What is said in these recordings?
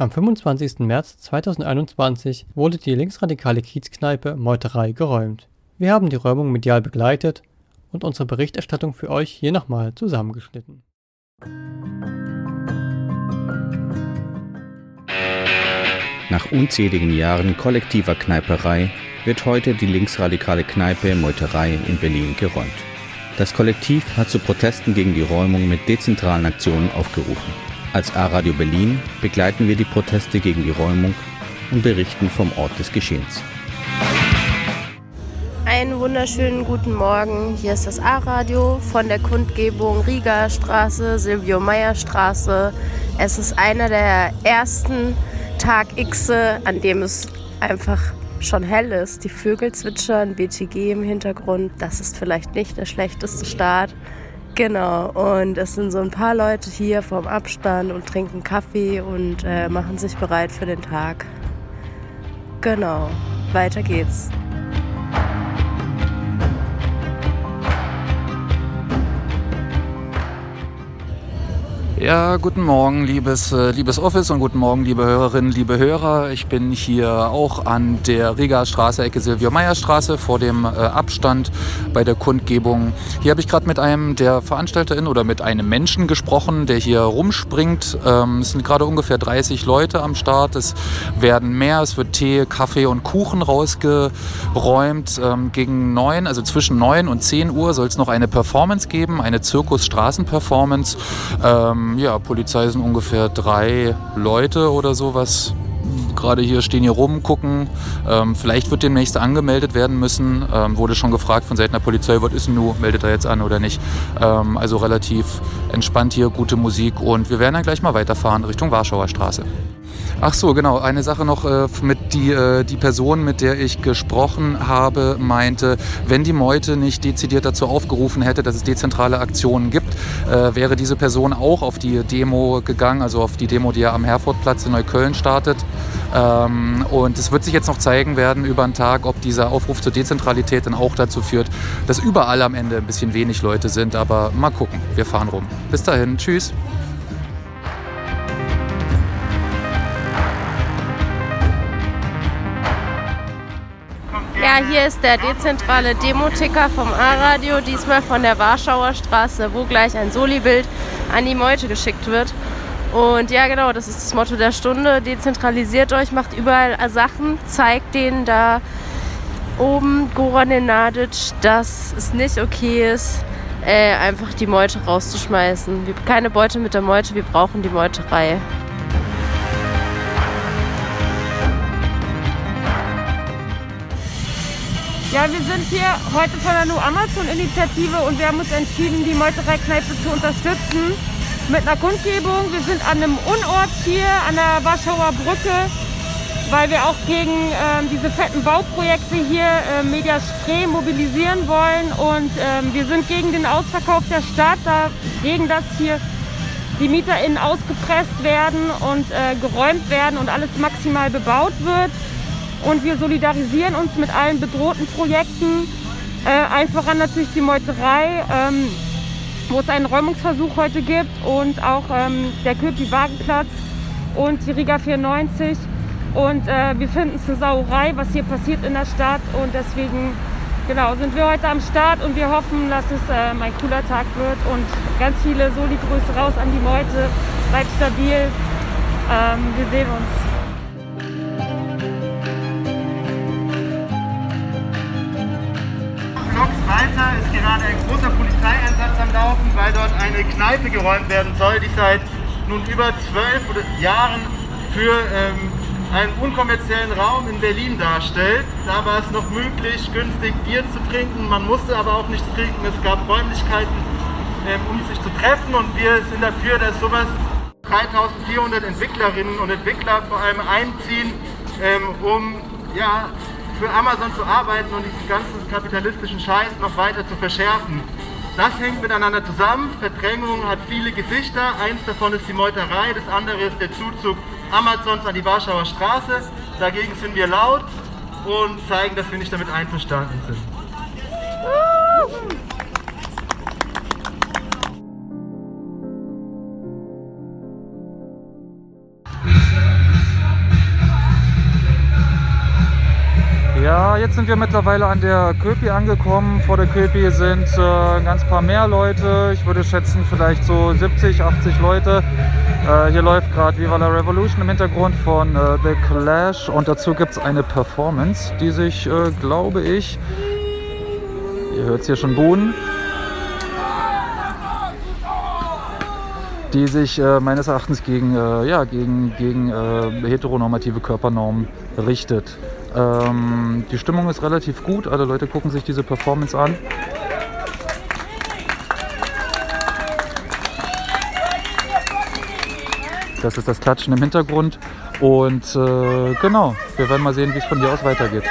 Am 25. März 2021 wurde die linksradikale Kiezkneipe Meuterei geräumt. Wir haben die Räumung medial begleitet und unsere Berichterstattung für euch hier nochmal zusammengeschnitten. Nach unzähligen Jahren kollektiver Kneiperei wird heute die linksradikale Kneipe Meuterei in Berlin geräumt. Das Kollektiv hat zu Protesten gegen die Räumung mit dezentralen Aktionen aufgerufen. Als A-Radio Berlin begleiten wir die Proteste gegen die Räumung und berichten vom Ort des Geschehens. Einen wunderschönen guten Morgen. Hier ist das A-Radio von der Kundgebung Rieger Straße, Silvio Meyer Straße. Es ist einer der ersten Tag X, an dem es einfach schon hell ist. Die Vögel zwitschern, BTG im Hintergrund. Das ist vielleicht nicht der schlechteste Start. Genau, und es sind so ein paar Leute hier vom Abstand und trinken Kaffee und äh, machen sich bereit für den Tag. Genau, weiter geht's. Ja, guten Morgen, liebes, äh, liebes Office und guten Morgen, liebe Hörerinnen, liebe Hörer. Ich bin hier auch an der Riga Straße, Ecke Silvio-Meyer Straße, vor dem äh, Abstand bei der Kundgebung. Hier habe ich gerade mit einem der VeranstalterInnen oder mit einem Menschen gesprochen, der hier rumspringt. Ähm, es sind gerade ungefähr 30 Leute am Start. Es werden mehr, es wird Tee, Kaffee und Kuchen rausgeräumt. Ähm, gegen neun, also zwischen 9 und 10 Uhr soll es noch eine Performance geben, eine Zirkus-Straßen-Performance. Ähm, ja, Polizei sind ungefähr drei Leute oder sowas. Gerade hier stehen hier rum, gucken. Ähm, vielleicht wird demnächst angemeldet werden müssen. Ähm, wurde schon gefragt von Seiten der Polizei, was ist denn nun, meldet er jetzt an oder nicht. Ähm, also relativ entspannt hier, gute Musik und wir werden dann gleich mal weiterfahren Richtung Warschauer Straße. Ach so, genau. Eine Sache noch äh, mit die, äh, die Person, mit der ich gesprochen habe, meinte, wenn die Meute nicht dezidiert dazu aufgerufen hätte, dass es dezentrale Aktionen gibt, äh, wäre diese Person auch auf die Demo gegangen, also auf die Demo, die ja am Herfordplatz in Neukölln startet. Ähm, und es wird sich jetzt noch zeigen werden über den Tag, ob dieser Aufruf zur Dezentralität dann auch dazu führt, dass überall am Ende ein bisschen wenig Leute sind. Aber mal gucken, wir fahren rum. Bis dahin, tschüss. Hier ist der dezentrale Demoticker vom A-Radio, diesmal von der Warschauer Straße, wo gleich ein Soli-Bild an die Meute geschickt wird. Und ja, genau, das ist das Motto der Stunde. Dezentralisiert euch, macht überall Sachen, zeigt denen da oben, Goran Nenadic, dass es nicht okay ist, äh, einfach die Meute rauszuschmeißen. Wir, keine Beute mit der Meute, wir brauchen die Meuterei. Ja, wir sind hier heute von der No Amazon Initiative und wir haben uns entschieden, die Meuterei-Kneipe zu unterstützen mit einer Kundgebung. Wir sind an einem Unort hier an der Warschauer Brücke, weil wir auch gegen ähm, diese fetten Bauprojekte hier äh, Media Spree mobilisieren wollen und ähm, wir sind gegen den Ausverkauf der Stadt, dagegen, dass hier die MieterInnen ausgepresst werden und äh, geräumt werden und alles maximal bebaut wird. Und wir solidarisieren uns mit allen bedrohten Projekten. Äh, allen voran natürlich die Meuterei, ähm, wo es einen Räumungsversuch heute gibt und auch ähm, der Köpi-Wagenplatz und die Riga 94. Und äh, wir finden es eine Sauerei, was hier passiert in der Stadt. Und deswegen genau, sind wir heute am Start und wir hoffen, dass es ähm, ein cooler Tag wird und ganz viele Soli-Grüße raus an die Meute. Bleibt stabil. Ähm, wir sehen uns. Weiter ist gerade ein großer Polizeieinsatz am Laufen, weil dort eine Kneipe geräumt werden soll, die seit nun über zwölf Jahren für ähm, einen unkommerziellen Raum in Berlin darstellt. Da war es noch möglich, günstig Bier zu trinken. Man musste aber auch nichts trinken. Es gab Räumlichkeiten, ähm, um sich zu treffen und wir sind dafür, dass sowas 3400 Entwicklerinnen und Entwickler vor allem einziehen, ähm, um ja, für Amazon zu arbeiten und diesen ganzen kapitalistischen Scheiß noch weiter zu verschärfen. Das hängt miteinander zusammen. Verdrängung hat viele Gesichter. Eins davon ist die Meuterei, das andere ist der Zuzug Amazons an die Warschauer Straße. Dagegen sind wir laut und zeigen, dass wir nicht damit einverstanden sind. Sind wir mittlerweile an der Köpi angekommen. Vor der Köpi sind äh, ein ganz paar mehr Leute. Ich würde schätzen vielleicht so 70, 80 Leute. Äh, hier läuft gerade Viva la Revolution im Hintergrund von äh, The Clash und dazu gibt es eine Performance, die sich, äh, glaube ich, ihr hört es hier schon buhen, die sich äh, meines Erachtens gegen, äh, ja, gegen, gegen äh, heteronormative Körpernormen richtet. Ähm, die Stimmung ist relativ gut, alle Leute gucken sich diese Performance an. Das ist das Klatschen im Hintergrund. Und äh, genau, wir werden mal sehen, wie es von hier aus weitergeht.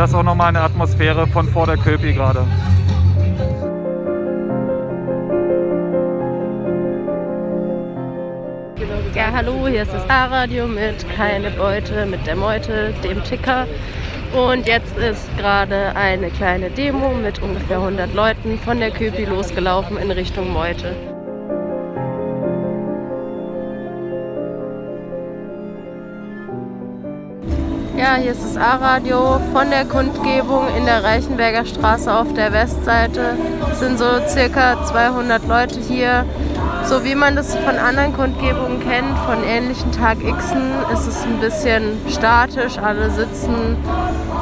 Das ist auch nochmal eine Atmosphäre von vor der Köpi gerade. Ja, hallo, hier ist das A-Radio mit Keine Beute, mit der Meute, dem Ticker. Und jetzt ist gerade eine kleine Demo mit ungefähr 100 Leuten von der Köpi losgelaufen in Richtung Meute. Ja, hier ist das A-Radio von der Kundgebung in der Reichenberger Straße auf der Westseite. Es sind so circa 200 Leute hier. So wie man das von anderen Kundgebungen kennt, von ähnlichen Tag Xen, ist es ein bisschen statisch. Alle sitzen,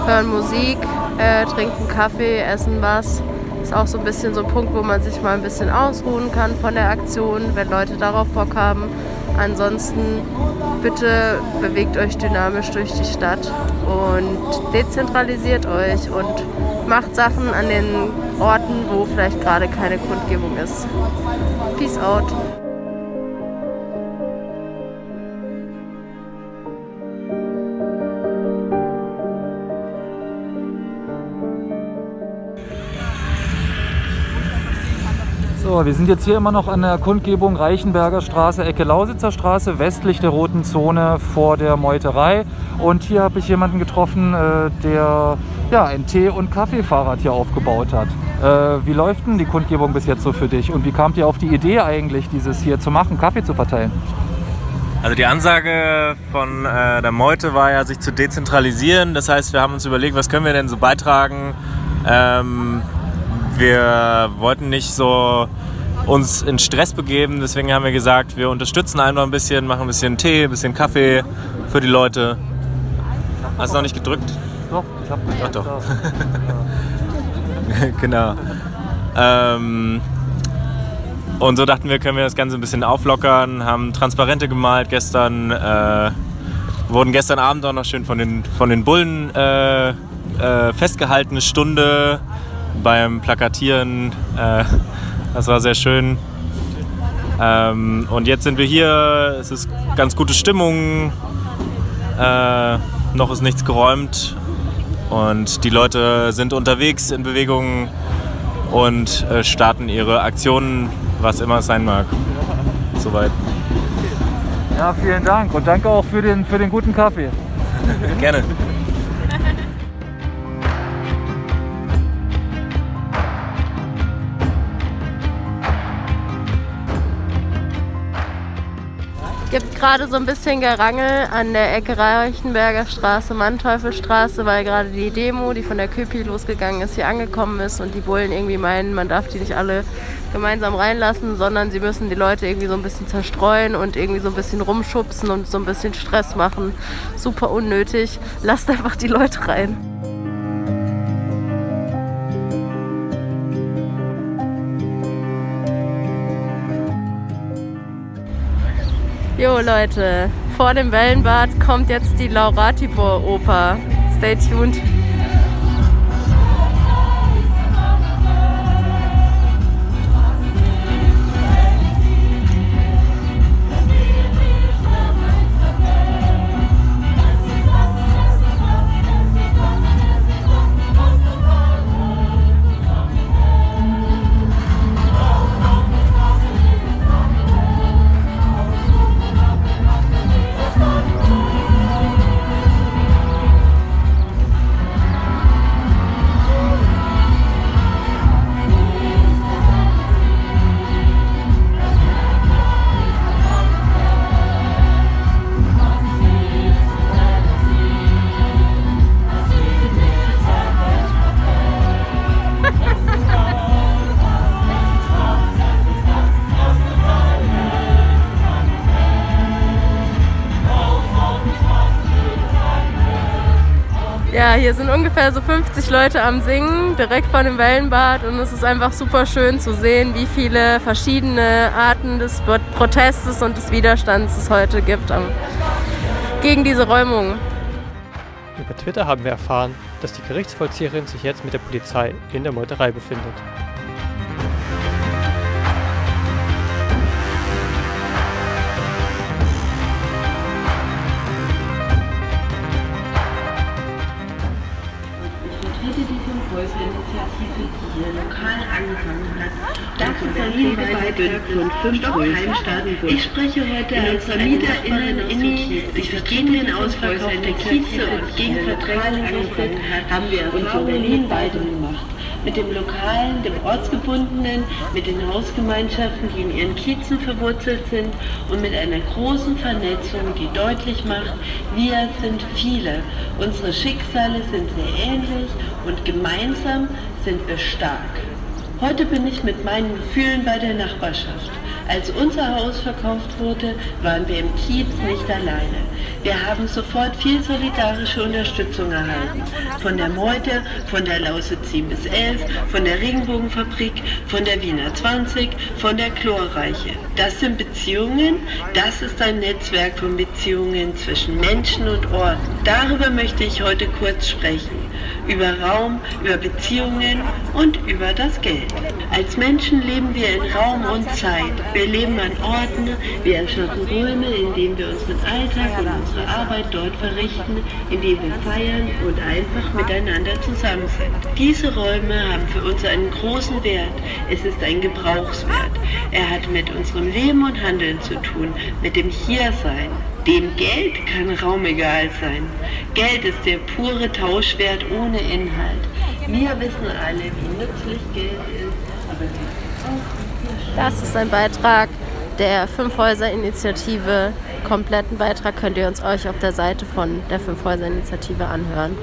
hören Musik, äh, trinken Kaffee, essen was. Ist auch so ein bisschen so ein Punkt, wo man sich mal ein bisschen ausruhen kann von der Aktion, wenn Leute darauf Bock haben. Ansonsten bitte bewegt euch dynamisch durch die Stadt und dezentralisiert euch und macht Sachen an den Orten, wo vielleicht gerade keine Kundgebung ist. Peace out. So, wir sind jetzt hier immer noch an der Kundgebung Reichenberger Straße, Ecke Lausitzer Straße, westlich der roten Zone vor der Meuterei. Und hier habe ich jemanden getroffen, äh, der ja, ein Tee- und Kaffeefahrrad hier aufgebaut hat. Äh, wie läuft denn die Kundgebung bis jetzt so für dich? Und wie kamt ihr auf die Idee eigentlich, dieses hier zu machen, Kaffee zu verteilen? Also die Ansage von äh, der Meute war ja, sich zu dezentralisieren. Das heißt, wir haben uns überlegt, was können wir denn so beitragen? Ähm, wir wollten nicht so uns in Stress begeben, deswegen haben wir gesagt, wir unterstützen einfach ein bisschen, machen ein bisschen Tee, ein bisschen Kaffee für die Leute. Hast du noch nicht gedrückt? Doch, ich habe Ach doch. genau. Ähm, und so dachten wir, können wir das Ganze ein bisschen auflockern, haben Transparente gemalt gestern, äh, wurden gestern Abend auch noch schön von den, von den Bullen äh, äh, festgehalten, eine Stunde beim Plakatieren. Äh, das war sehr schön. Ähm, und jetzt sind wir hier, es ist ganz gute Stimmung, äh, noch ist nichts geräumt und die Leute sind unterwegs in Bewegung und äh, starten ihre Aktionen, was immer es sein mag. Soweit. Ja, vielen Dank und danke auch für den, für den guten Kaffee. Gerne. Gibt gerade so ein bisschen Gerangel an der Ecke Reichenberger Straße, Manteuffelstraße, weil gerade die Demo, die von der Köpi losgegangen ist, hier angekommen ist und die Bullen irgendwie meinen, man darf die nicht alle gemeinsam reinlassen, sondern sie müssen die Leute irgendwie so ein bisschen zerstreuen und irgendwie so ein bisschen rumschubsen und so ein bisschen Stress machen. Super unnötig. Lasst einfach die Leute rein. Jo Leute, vor dem Wellenbad kommt jetzt die Lauratibor-Oper. Stay tuned. Hier sind ungefähr so 50 Leute am Singen, direkt vor dem Wellenbad. Und es ist einfach super schön zu sehen, wie viele verschiedene Arten des Protestes und des Widerstands es heute gibt am, gegen diese Räumung. Über Twitter haben wir erfahren, dass die Gerichtsvollzieherin sich jetzt mit der Polizei in der Meuterei befindet. Lokal angefangen hat. Ist der Beitrag von fünf Heimstaaten. Ich spreche heute als VermieterInnen INI. Durch vergehenden Ausverkauf der Kieze und gegen Vertragsangriff haben wir Erfahrungen Berlin weitergemacht mit dem Lokalen, dem Ortsgebundenen, mit den Hausgemeinschaften, die in ihren Kiezen verwurzelt sind und mit einer großen Vernetzung, die deutlich macht, wir sind viele. Unsere Schicksale sind sehr ähnlich und gemeinsam sind wir stark. Heute bin ich mit meinen Gefühlen bei der Nachbarschaft. Als unser Haus verkauft wurde, waren wir im Kiez nicht alleine. Wir haben sofort viel solidarische Unterstützung erhalten. Von der Meute, von der Lausitz 7 bis 11, von der Regenbogenfabrik, von der Wiener 20, von der Chlorreiche. Das sind Beziehungen, das ist ein Netzwerk von Beziehungen zwischen Menschen und Orten. Darüber möchte ich heute kurz sprechen. Über Raum, über Beziehungen und über das Geld. Als Menschen leben wir in Raum und Zeit. Wir leben an Orten, wir erschaffen Räume, in denen wir unseren Alltag und unsere Arbeit dort verrichten, in denen wir feiern und einfach miteinander zusammen sind. Diese Räume haben für uns einen großen Wert. Es ist ein Gebrauchswert. Er hat mit unserem Leben und Handeln zu tun, mit dem Hiersein. Dem Geld kann Raum egal sein. Geld ist der pure Tauschwert ohne Inhalt. Wir wissen alle, wie nützlich Geld ist, Das ist ein Beitrag der Fünf-Häuser-Initiative. Kompletten Beitrag könnt ihr uns euch auf der Seite von der Fünf-Häuser-Initiative anhören.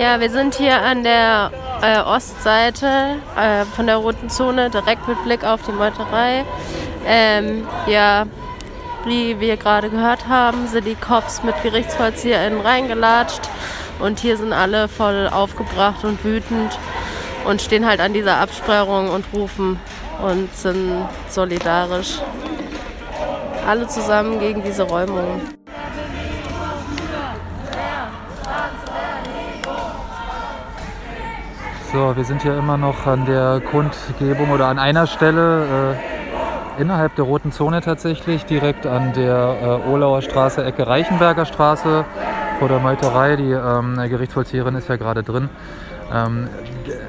Ja, wir sind hier an der äh, Ostseite äh, von der roten Zone, direkt mit Blick auf die Meuterei. Ähm, ja, wie wir gerade gehört haben, sind die Cops mit GerichtsvollzieherInnen reingelatscht und hier sind alle voll aufgebracht und wütend und stehen halt an dieser Absperrung und rufen und sind solidarisch. Alle zusammen gegen diese Räumung. So, wir sind hier immer noch an der Kundgebung oder an einer Stelle äh, innerhalb der roten Zone tatsächlich, direkt an der äh, Olauer Straße, Ecke Reichenberger Straße vor der Meuterei. Die ähm, Gerichtsvollzieherin ist ja gerade drin. Ähm,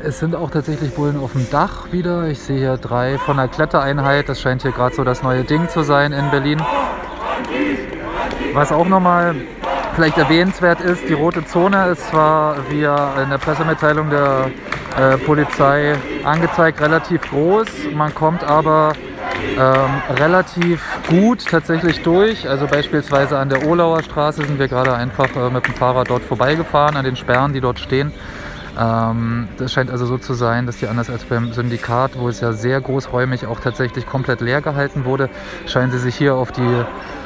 es sind auch tatsächlich Bullen auf dem Dach wieder. Ich sehe hier drei von der Klettereinheit. Das scheint hier gerade so das neue Ding zu sein in Berlin. Was auch nochmal vielleicht erwähnenswert ist, die rote Zone ist zwar, wie in der Pressemitteilung der äh, Polizei angezeigt, relativ groß. Man kommt aber ähm, relativ gut tatsächlich durch. Also beispielsweise an der Olauer Straße sind wir gerade einfach äh, mit dem Fahrrad dort vorbeigefahren, an den Sperren, die dort stehen. Ähm, das scheint also so zu sein, dass die anders als beim Syndikat, wo es ja sehr großräumig auch tatsächlich komplett leer gehalten wurde, scheinen sie sich hier auf die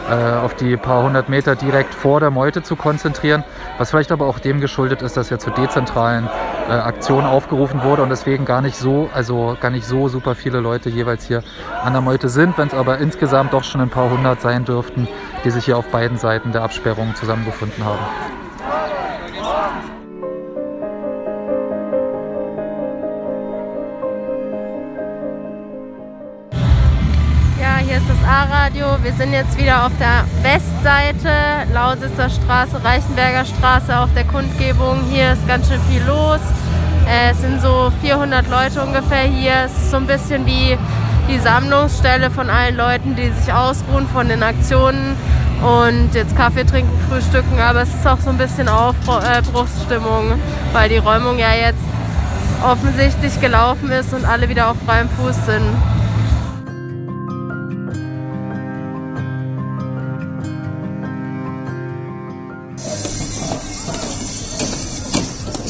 äh, auf die paar hundert Meter direkt vor der Meute zu konzentrieren, was vielleicht aber auch dem geschuldet ist, dass ja zu dezentralen äh, Aktionen aufgerufen wurde und deswegen gar nicht so, also gar nicht so super viele Leute jeweils hier an der Meute sind, wenn es aber insgesamt doch schon ein paar hundert sein dürften, die sich hier auf beiden Seiten der Absperrung zusammengefunden haben. A-Radio. Wir sind jetzt wieder auf der Westseite, Lausitzer Straße, Reichenberger Straße, auf der Kundgebung. Hier ist ganz schön viel los. Äh, es sind so 400 Leute ungefähr hier. Es ist so ein bisschen wie die Sammlungsstelle von allen Leuten, die sich ausruhen von den Aktionen und jetzt Kaffee trinken, frühstücken. Aber es ist auch so ein bisschen Aufbruchsstimmung, weil die Räumung ja jetzt offensichtlich gelaufen ist und alle wieder auf freiem Fuß sind.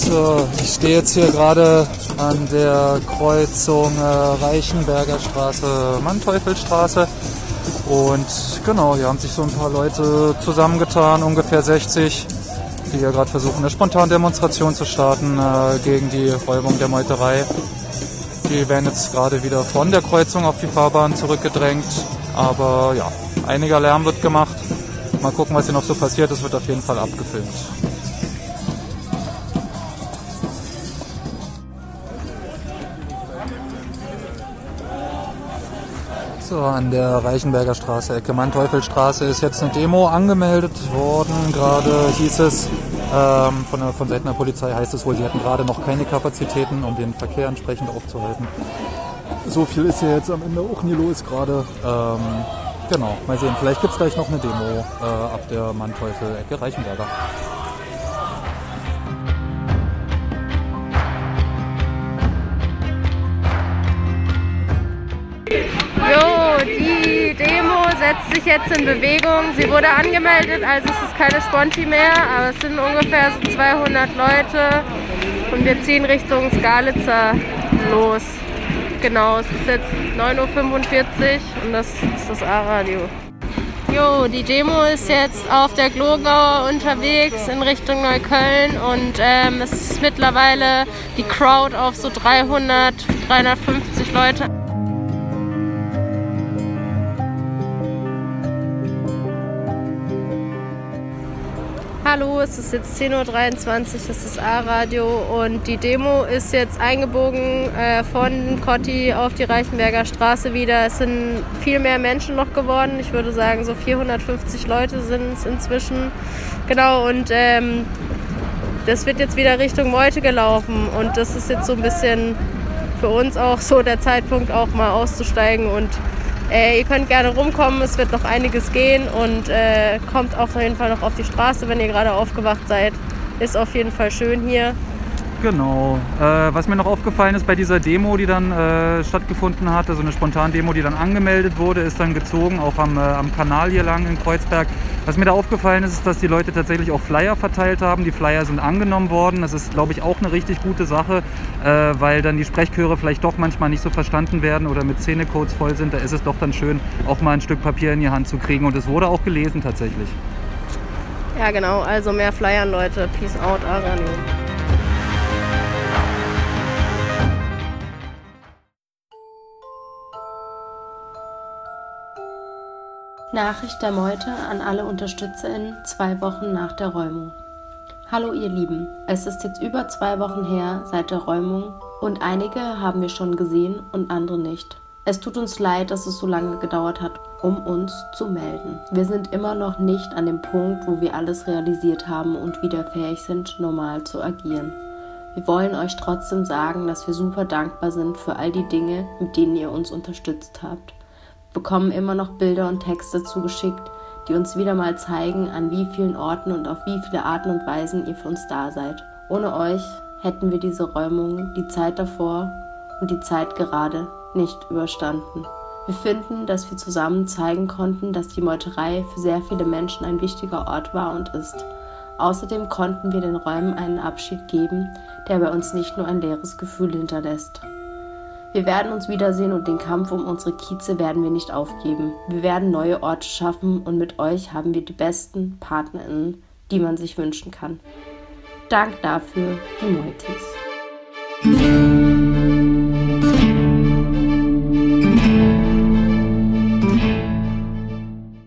So, ich stehe jetzt hier gerade an der Kreuzung äh, Reichenberger Straße, Manteuffelstraße. Und genau, hier haben sich so ein paar Leute zusammengetan, ungefähr 60, die ja gerade versuchen, eine Spontandemonstration zu starten äh, gegen die Räumung der Meuterei. Die werden jetzt gerade wieder von der Kreuzung auf die Fahrbahn zurückgedrängt. Aber ja, einiger Lärm wird gemacht. Mal gucken, was hier noch so passiert. Es wird auf jeden Fall abgefilmt. So, an der Reichenberger Straße, Ecke Manteuffelstraße ist jetzt eine Demo angemeldet worden. Gerade hieß es, ähm, von, der, von Seiten der Polizei heißt es wohl, sie hatten gerade noch keine Kapazitäten, um den Verkehr entsprechend aufzuhalten. So viel ist ja jetzt am Ende auch nie los gerade. Ähm, genau, mal sehen, vielleicht gibt es gleich noch eine Demo äh, ab der Manteufel-Ecke Reichenberger. Setzt sich jetzt in Bewegung. Sie wurde angemeldet, also es ist keine Sponti mehr, aber es sind ungefähr so 200 Leute und wir ziehen Richtung Skalitzer los. Genau, es ist jetzt 9.45 Uhr und das ist das A-Radio. Jo, die Demo ist jetzt auf der Glogauer unterwegs in Richtung Neukölln und ähm, es ist mittlerweile die Crowd auf so 300, 350 Leute. Hallo, es ist jetzt 10.23 Uhr, das ist A-Radio und die Demo ist jetzt eingebogen äh, von Kotti auf die Reichenberger Straße wieder. Es sind viel mehr Menschen noch geworden. Ich würde sagen, so 450 Leute sind es inzwischen. Genau, und ähm, das wird jetzt wieder Richtung Meute gelaufen und das ist jetzt so ein bisschen für uns auch so der Zeitpunkt, auch mal auszusteigen und äh, ihr könnt gerne rumkommen, es wird noch einiges gehen und äh, kommt auf jeden Fall noch auf die Straße, wenn ihr gerade aufgewacht seid. Ist auf jeden Fall schön hier. Genau. Äh, was mir noch aufgefallen ist bei dieser Demo, die dann äh, stattgefunden hat, also eine Spontan-Demo, die dann angemeldet wurde, ist dann gezogen, auch am, äh, am Kanal hier lang in Kreuzberg. Was mir da aufgefallen ist, ist, dass die Leute tatsächlich auch Flyer verteilt haben. Die Flyer sind angenommen worden. Das ist, glaube ich, auch eine richtig gute Sache, äh, weil dann die Sprechchöre vielleicht doch manchmal nicht so verstanden werden oder mit Szenecodes voll sind. Da ist es doch dann schön, auch mal ein Stück Papier in die Hand zu kriegen. Und es wurde auch gelesen tatsächlich. Ja, genau. Also mehr Flyern, Leute. Peace out, Arani. Nachricht der Meute an alle UnterstützerInnen zwei Wochen nach der Räumung. Hallo ihr Lieben, es ist jetzt über zwei Wochen her seit der Räumung und einige haben wir schon gesehen und andere nicht. Es tut uns leid, dass es so lange gedauert hat, um uns zu melden. Wir sind immer noch nicht an dem Punkt, wo wir alles realisiert haben und wieder fähig sind, normal zu agieren. Wir wollen euch trotzdem sagen, dass wir super dankbar sind für all die Dinge, mit denen ihr uns unterstützt habt bekommen immer noch Bilder und Texte zugeschickt, die uns wieder mal zeigen, an wie vielen Orten und auf wie viele Arten und Weisen ihr für uns da seid. Ohne euch hätten wir diese Räumung, die Zeit davor und die Zeit gerade nicht überstanden. Wir finden, dass wir zusammen zeigen konnten, dass die Meuterei für sehr viele Menschen ein wichtiger Ort war und ist. Außerdem konnten wir den Räumen einen Abschied geben, der bei uns nicht nur ein leeres Gefühl hinterlässt. Wir werden uns wiedersehen und den Kampf um unsere Kieze werden wir nicht aufgeben. Wir werden neue Orte schaffen und mit euch haben wir die besten PartnerInnen, die man sich wünschen kann. Dank dafür, die Moitis.